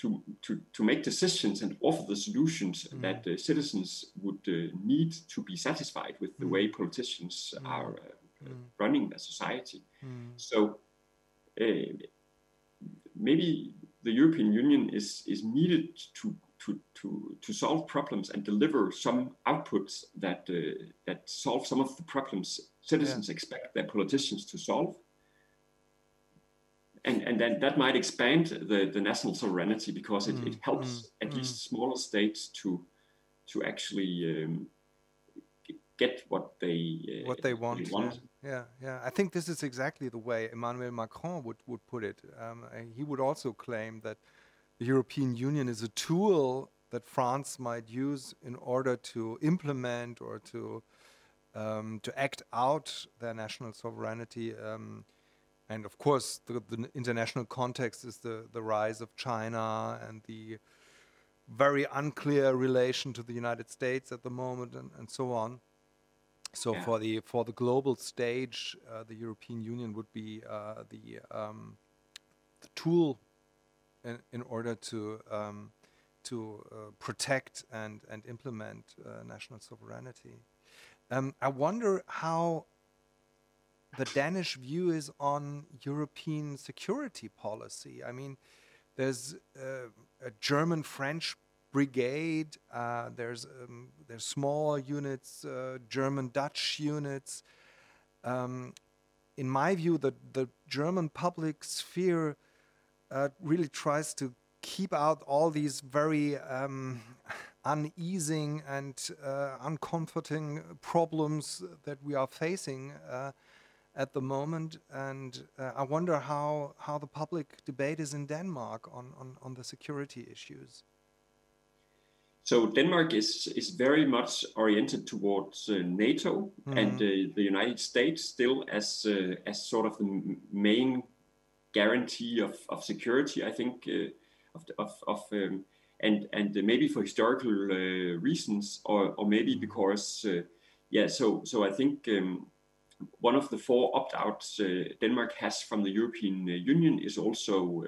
B: To, to to make decisions and offer the solutions mm-hmm. that uh, citizens would uh, need to be satisfied with the mm-hmm. way politicians are uh, running their society. So uh, maybe the European Union is, is needed to, to, to, to solve problems and deliver some outputs that, uh, that solve some of the problems citizens yeah. expect their politicians to solve. And, and then that might expand the, the national sovereignty because it, mm, it helps mm, at mm. least smaller states to, to actually um, get what they,
A: uh, what they want. Really want. Yeah, yeah. I think this is exactly the way Emmanuel Macron would, would put it. Um, he would also claim that the European Union is a tool that France might use in order to implement or to um, to act out their national sovereignty. And of course, the, the, international context is the, the rise of China and the very unclear relation to the United States at the moment, and, and so on. So yeah. for the for the global stage, uh, the European Union would be uh, the um, the tool in, in order to um, to uh, protect and and implement uh, national sovereignty. Um, I wonder how the Danish view is on European security policy. I mean, there's uh, a German-French brigade. Uh, there's um, there's small units, uh, German Dutch units. Um, in my view, the the German public sphere uh, really tries to keep out all these very um, uneasing and uh, uncomforting problems that we are facing uh, at the moment. And uh, I wonder how, how the public debate is in Denmark on, on, on the security issues.
B: So Denmark is is very much oriented towards uh, NATO mm. and uh, the United States still as uh, as sort of the main guarantee of, of security. I think uh, of of, of um, and and maybe for historical uh, reasons or or maybe mm. because uh, yeah. So so I think. Um, one of the four opt-outs Denmark has from the European Union is also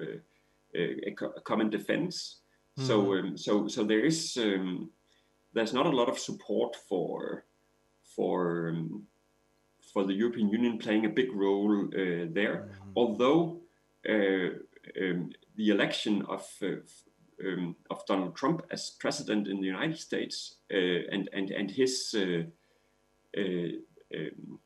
B: a, a common defense, Mm. So mm-hmm. um, so so there is um, there's not a lot of support for for um, for the European Union playing a big role uh, there. Mm. Although uh, um, the election of uh, um, of Donald Trump as president in the United States uh, and and and his uh, uh, um,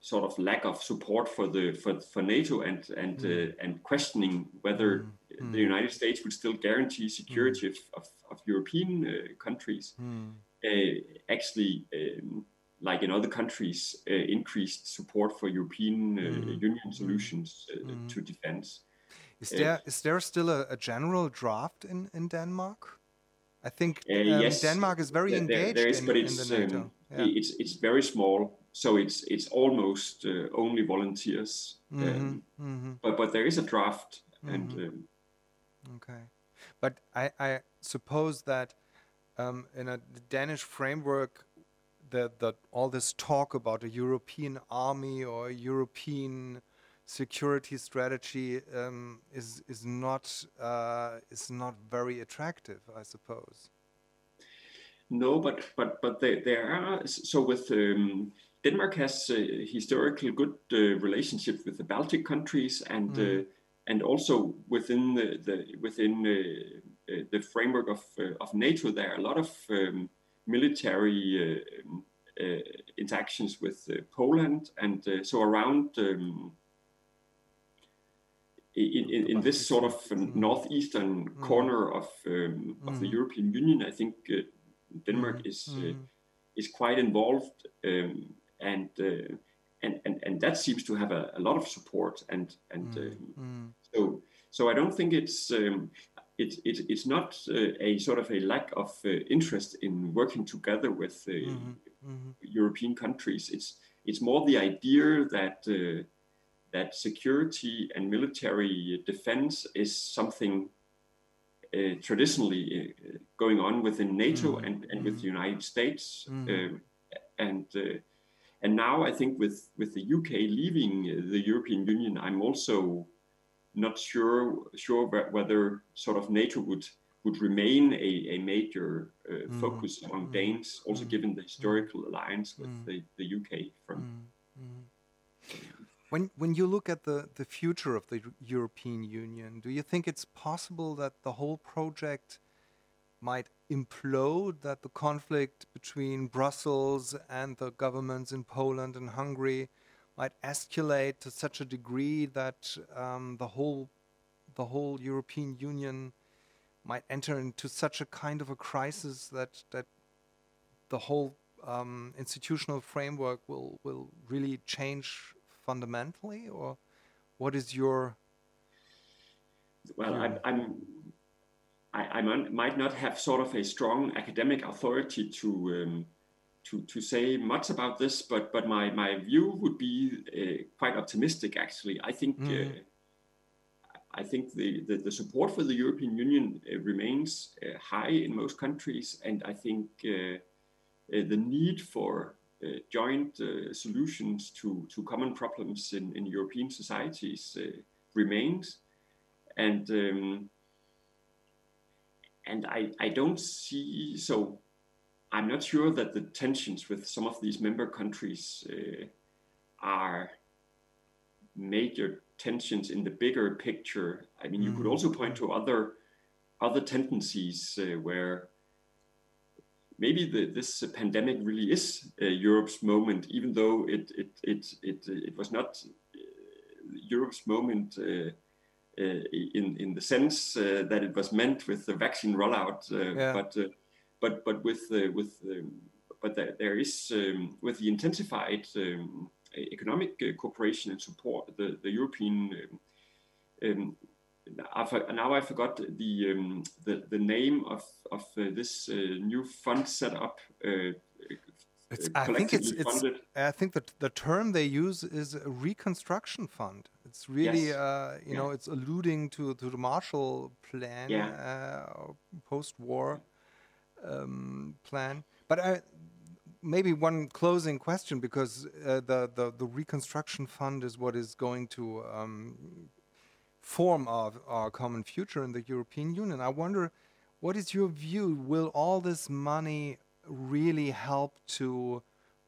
B: sort of lack of support for the for, for NATO and and mm. and questioning whether mm the United States would still guarantee security mm. of, of, European uh, countries. Mm. Uh, actually, um, like in other countries, uh, increased support for European uh, mm. Union mm. solutions uh, to defense.
A: Is there is there still a, a, general draft in, in Denmark? I think um,
B: yes,
A: Denmark is very there, engaged there is, in,
B: but it's,
A: in NATO.
B: Um, yeah. It's it's very small, so it's it's almost uh, only volunteers. -hmm. Um, -hmm. But but there is a draft, and -hmm. um,
A: Okay, but I, I suppose that um, in a Danish framework, the, the all this talk about a European army or a European security strategy um, is is not uh, is not very attractive, I suppose.
B: No, but but but there, there are so with um, Denmark has a historically good uh, relationship with the Baltic countries and. Mm. Uh, and also within the, the within uh, uh, the framework of uh, of NATO, there are a lot of um, military uh, interactions with Poland, and so around. Um, in, in, in, this sort of um, northeastern mm. corner of um, of mm. the European Union, I think uh, Denmark mm. is uh, is quite involved, um, and uh, and, and and that seems to have a, a lot of support and and mm, um, mm. so so I don't think it's um, it, it, it's not uh, a sort of a lack of uh, interest in working together with uh, mm-hmm, mm-hmm. European countries. It's it's more the idea that uh, that security and military defense is something uh, traditionally uh, going on within NATO mm-hmm, and, and with the mm-hmm. United States. Mm-hmm. Um, and and now I think with, with the UK leaving the European Union, I'm also not sure sure whether sort of NATO would would remain a, a major uh, mm. focus on mm. Danes, also mm. given the historical alliance with mm. the, the UK from.
A: Mm. Mm. When when you look at the, the future of the European Union, do you think it's possible that the whole project might implode, that the conflict between Brussels and the governments in Poland and Hungary might escalate to such a degree that um, the whole the whole European Union might enter into such a kind of a crisis that that the whole um, institutional framework will will really change fundamentally, or what is your
B: well, I'm, I'm I, I, might not have sort of a strong academic authority to um, to to say much about this, but but my my view would be uh, quite optimistic. Actually, I think. Mm. Uh, I think the, the, the, support for the European Union uh, remains uh, high in most countries, and I think uh, uh, the need for joint solutions to, to common problems in, in European societies remains. And um, and I, I don't see so I'm not sure that the tensions with some of these member countries uh, are major tensions in the bigger picture. I mean, you mm. could also point to other other tendencies uh, where maybe the, this pandemic really is uh, Europe's moment, even though it it it it, it was not Europe's moment in in the sense that it was meant with the vaccine rollout, yeah. but but but with with um, but there, there is um, with the intensified um, economic uh, cooperation and support, the the European um, um I now I forgot the um, the the name of of uh, this uh, new fund set up. Uh,
A: I think it's, it's I think that the term they use is a reconstruction fund. It's really yes. uh, you yeah. know it's alluding to to the Marshall Plan, yeah. uh, post-war um, plan. But I, maybe one closing question because uh, the, the the reconstruction fund is what is going to um, form of our common future in the European Union. I wonder, what is your view? Will all this money really help to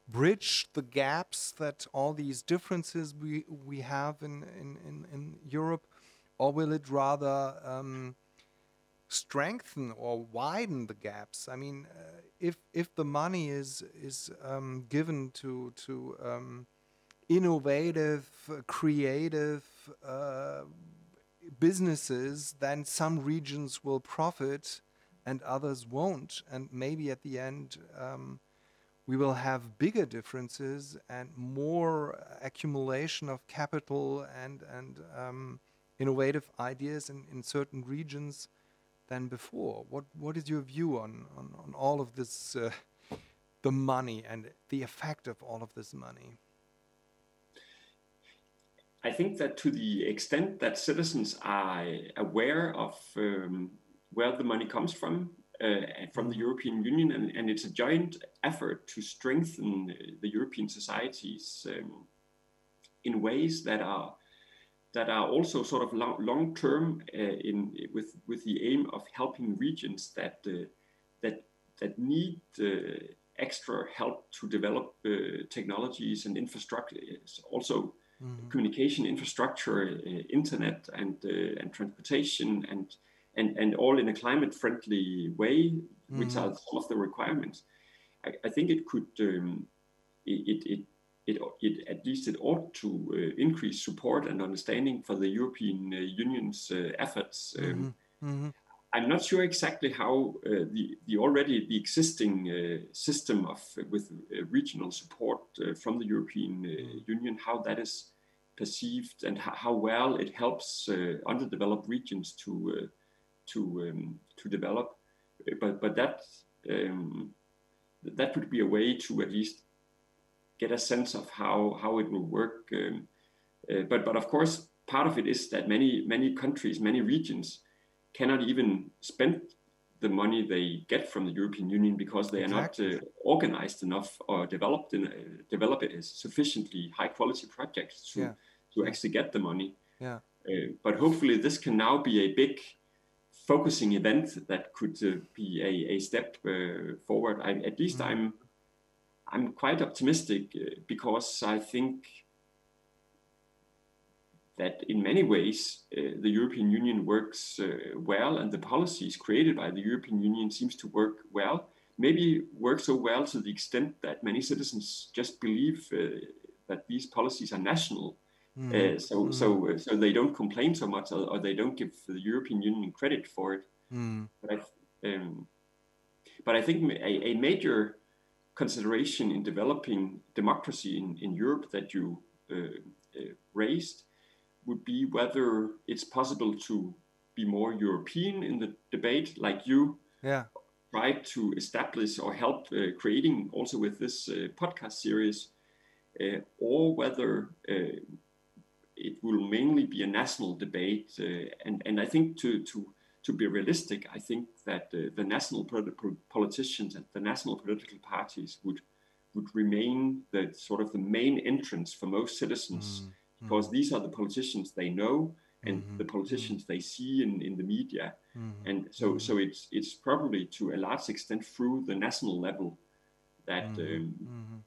A: bridge the gaps that all these differences we we have in in, in, in Europe, or will it rather um, strengthen or widen the gaps? I mean, uh, if if the money is is um, given to to um, innovative, creative uh, businesses, then some regions will profit and others won't. And maybe at the end, um, we will have bigger differences and more accumulation of capital and, and um, innovative ideas in, in certain regions than before. What, what is your view on, on, on all of this, uh, the money and the effect of all of this money?
B: I think that to the extent that citizens are aware of um, where the money comes from, uh, from the European Union, and, and, it's a joint effort to strengthen the European societies um, in ways that are that are also sort of long term uh, in with with the aim of helping regions that uh, that that need uh, extra help to develop uh, technologies and infrastructure. Also mm-hmm. communication infrastructure, uh, internet, and uh, and transportation, and and and all in a climate friendly way, mm-hmm. which are some of the requirements. I, I think it could um, it, it it, it, at least it ought to uh, increase support and understanding for the European uh, Union's uh, efforts. Um, mm-hmm. Mm-hmm. I'm not sure exactly how uh, the, the already the existing uh, system of with regional support from the European mm-hmm. Union how that is perceived and how well it helps uh, underdeveloped regions to uh, to um, to develop. But but that um, that would be a way to at least get a sense of how how it will work. Um, uh, but but of course, part of it is that many many countries, many regions cannot even spend the money they get from the European Union because they exactly. are not uh, organized enough or developed in uh, develop it as sufficiently high quality projects to yeah. to actually get the money.
A: Yeah.
B: Uh, but hopefully, this can now be a big focusing event that could uh, be a, a step uh, forward. I, at least mm. I'm I'm quite optimistic uh, because I think that in many ways uh, the European Union works uh, well and the policies created by the European Union seems to work well. Maybe work so well to the extent that many citizens just believe uh, that these policies are national. Mm. so, mm. so, uh, so they don't complain so much, or, or, they don't give the European Union credit for it. Mm. But, I, um, but I think a, a major consideration in developing democracy in, in Europe that you uh, uh, raised would be whether it's possible to be more European in the debate, like you
A: yeah.
B: tried to establish or help uh, creating also with this uh, podcast series, uh, or whether uh, it will mainly be a national debate. Uh, and, and I think to, to, to be realistic, I think that the national politicians and the national political parties would would remain the sort of the main entrance for most citizens. Mm because these are the politicians they know and mm-hmm. the politicians they see in, in the media mm-hmm. and so mm-hmm. so it's it's probably to a large extent through the national level that mm-hmm. um, mm-hmm.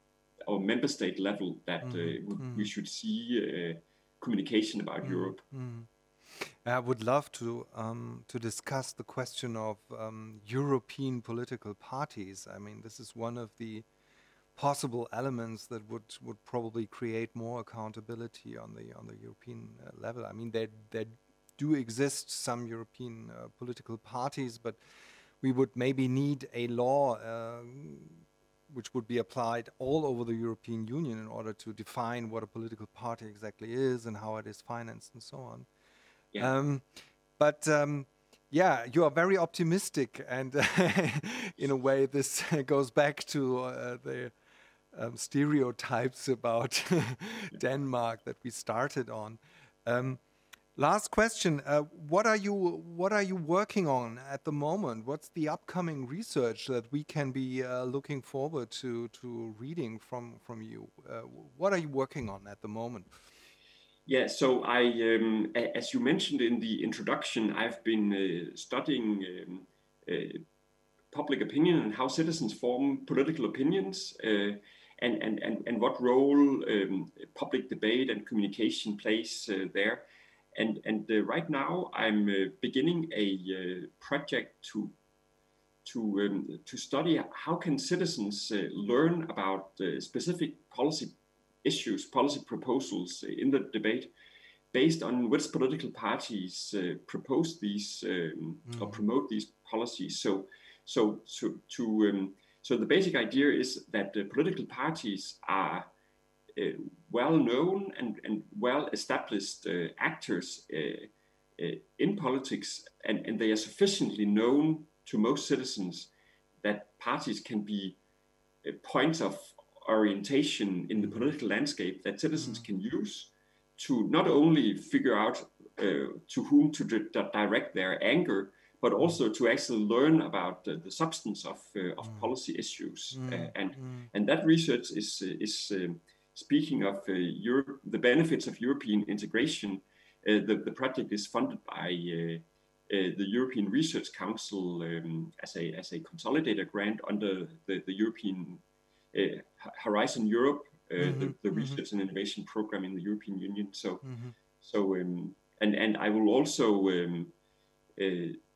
B: or member state level that uh, we should see uh, communication about Europe
A: I would love to um, to discuss the question of um, European political parties. I mean, this is one of the possible elements that would would probably create more accountability on the on the European uh, level. I mean, there there do exist some European uh, political parties, but we would maybe need a law uh, which would be applied all over the European Union in order to define what a political party exactly is and how it is financed and so on. Yeah. Um, but um, yeah, you are very optimistic, and in a way, this goes back to uh, the um, stereotypes about Denmark that we started on. Um, last question: uh, What are you What are you working on at the moment? What's the upcoming research that we can be uh, looking forward to to reading from from you? Uh, what are you working on at the moment?
B: Yeah, so I, um, as you mentioned in the introduction, I've been uh, studying um, uh, public opinion and how citizens form political opinions and, and, and, and what role um, public debate and communication plays uh, there. And, and uh, right now I'm uh, beginning a uh, project to, to, um, to study how can citizens uh, learn about uh, specific policy issues, policy proposals in the debate based on which political parties propose these um, mm. or promote these policies. So, so, so to um, so the basic idea is that the political parties are uh, well known and, and well established uh, actors uh, uh, in politics, and, and they are sufficiently known to most citizens that parties can be uh, points of orientation in the political landscape that citizens can use to not only figure out uh, to whom to direct their anger, but also to actually learn about the, the substance of, uh, of mm. policy issues. Mm. Uh, and, mm. and that research is, uh, is um, speaking of uh, Europe, the benefits of European integration. Uh, the, the project is funded by uh, the European Research Council um, as, a, as a consolidator grant under the, the European Horizon Europe, mm-hmm. the, the, mm-hmm. research mm-hmm. and innovation program in the European Union. So, mm-hmm. so um, and, and I will also um,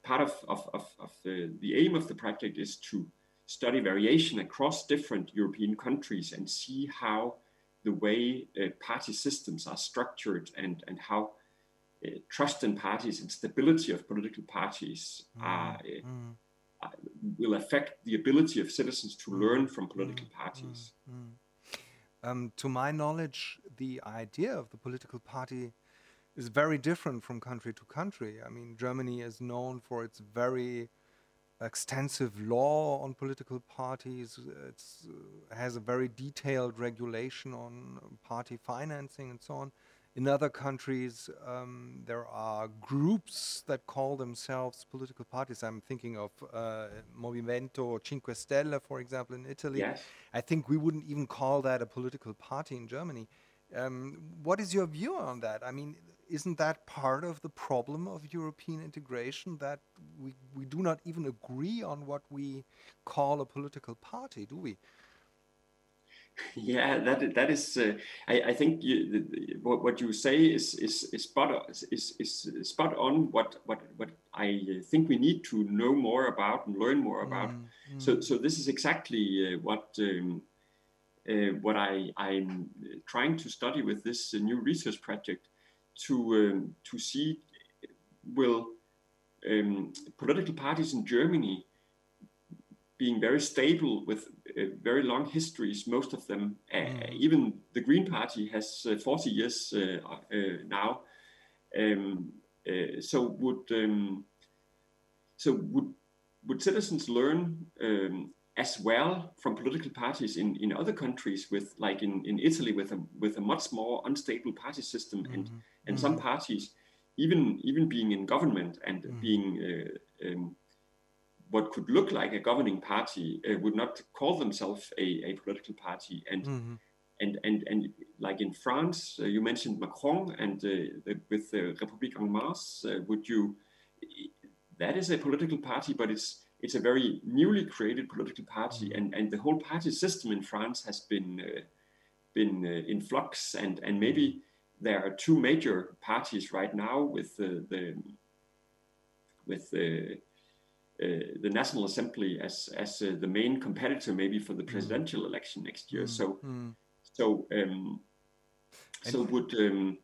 B: part of, of, of, of the aim of the project is to study variation across different European countries and see how the way uh, party systems are structured and, and how uh, trust in parties and stability of political parties mm. are, uh, mm. will affect the ability of citizens to mm. learn from political mm. parties.
A: Mm. Mm. Um, to my knowledge, the idea of the political party is very different from country to country. I mean, Germany is known for its very extensive law on political parties. It uh, has a very detailed regulation on party financing and so on. In other countries, um, there are groups that call themselves political parties. I'm thinking of uh, Movimento Cinque Stelle, for example, in Italy.
B: Yes.
A: I think we wouldn't even call that a political party in Germany. Um, what is your view on that? I mean, isn't that part of the problem of European integration that we, we do not even agree on what we call a political party, do we?
B: Yeah, that that is. Uh, I, I think you, what what you say is is is spot on, is, is spot on. What what what I think we need to know more about and learn more about. Mm, mm. So so this is exactly uh, what. Um, uh, what I, I'm trying to study with this uh, new research project to um, to see will um, political parties in Germany being very stable with uh, very long histories, most of them, uh, mm. even the Green Party has uh, 40 years uh, uh, now. Um, uh, so would um, so would would citizens learn um, as well from political parties in, in other countries with like in, in Italy with a with a much more unstable party system mm-hmm. and and mm-hmm. some parties even even being in government and mm-hmm. being uh, um, what could look like a governing party uh, would not call themselves a, a political party and mm-hmm. and and and like in France uh, you mentioned Macron and uh, the, with the République en Marche uh, would you that is a political party but it's it's a very newly created political party, mm. and, and the whole party system in France has been uh, been uh, in flux, and and maybe there are two major parties right now with the, the with the uh, the National Assembly as as uh, the main competitor maybe for the mm. presidential election next year. Mm. So mm. so um, so would um,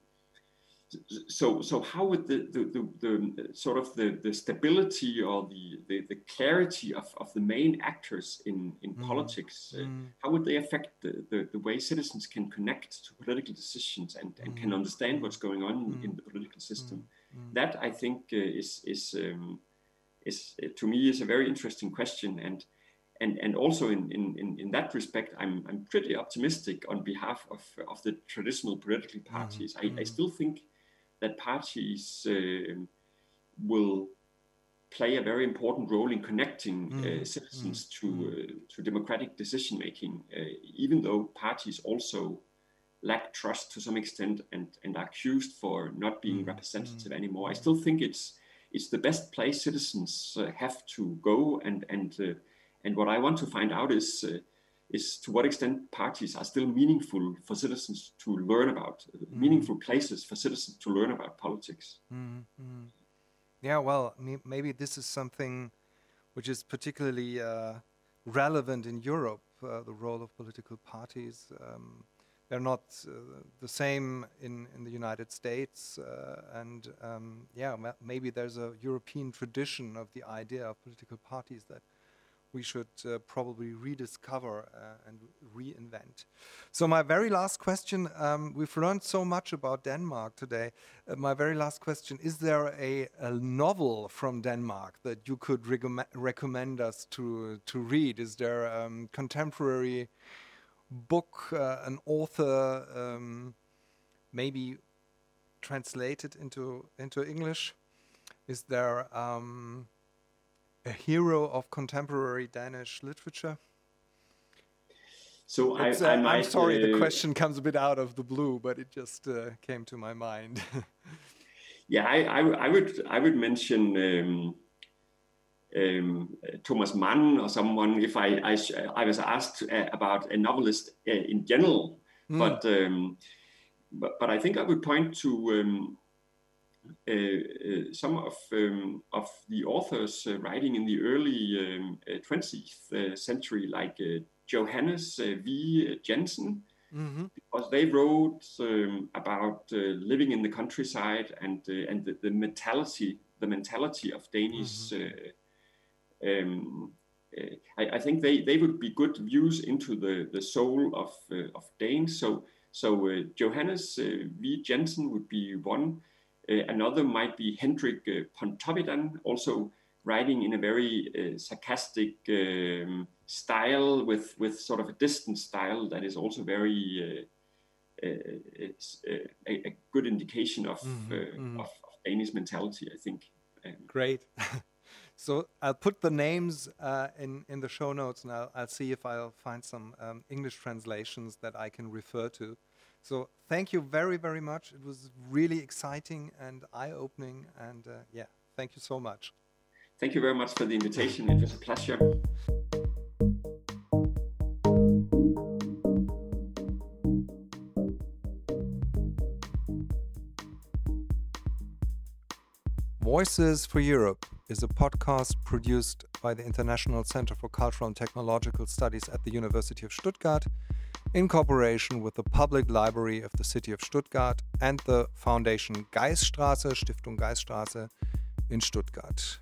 B: so so how would the the, the, the sort of the, the stability or the, the, the clarity of, of the main actors in in mm. politics uh, mm. how would they affect the, the, the way citizens can connect to political decisions and, and mm. can understand what's going on mm. in the political system mm. that i think uh, is is um, is uh, to me is a very interesting question and and and also in, in, in, that respect, I'm, I'm pretty optimistic on behalf of, of the traditional political parties. Mm. I, I still think that parties uh, will play a very important role in connecting mm. uh, citizens mm. to mm. uh, to democratic decision making, uh, even though parties also lack trust to some extent and and are accused for not being mm. representative mm. anymore. I still think it's it's the best place citizens uh, have to go and and uh, and what I want to find out is is to what extent parties are still meaningful for citizens to learn about, mm. meaningful places for citizens to learn about politics. Mm
A: -hmm. Yeah, well, maybe this is something which is particularly uh, relevant in Europe, uh, the role of political parties. Um, they're not uh, the same in, in the United States, uh, and um, yeah, maybe there's a European tradition of the idea of political parties that we should uh, probably rediscover uh, and reinvent. So my very last question, um, we've learned so much about Denmark today. Uh, my very last question, is there a, a, novel from Denmark that you could recommend us to, to read? Is there a um, contemporary book, uh, an author, um, maybe translated into, into English? Is there um, a hero of contemporary Danish literature?
B: So I, uh,
A: I am sorry, uh, the question comes a bit out of the blue, but it just uh, came to my mind.
B: yeah, I, I, I, would I would mention um, um, Thomas Mann or someone if I I, I was asked uh, about a novelist uh, in general, mm. but, um, but but I think I would point to um, some of um, of the authors uh, writing in the early um, 20th century, like Johannes V. Jensen, mm-hmm. because they wrote um, about living in the countryside and and the, the, mentality the mentality of Danish. Mm-hmm. Um, I, I, think they, they would be good views into the, the soul of of Danes. So so Johannes V. Jensen would be one. Uh, another might be Henrik uh, Pontoppidan, also writing in a very uh, sarcastic um, style with, with sort of a distant style that is also very it's a, a, good indication of, mm -hmm. of, of, Danish mentality, I think.
A: Um, Great. so I'll put the names uh, in in the show notes, and I'll, I'll see if I'll find some um, English translations that I can refer to. So thank you very, very much. It was really exciting and eye-opening. And uh, yeah, thank you so much.
B: Thank you very much for the invitation. It was a pleasure.
A: Voices for Europe is a podcast produced by the International Center for Cultural and Technological Studies at the University of Stuttgart in cooperation with the Public Library of the City of Stuttgart and the Foundation Geißstraße, Stiftung Geißstraße in Stuttgart.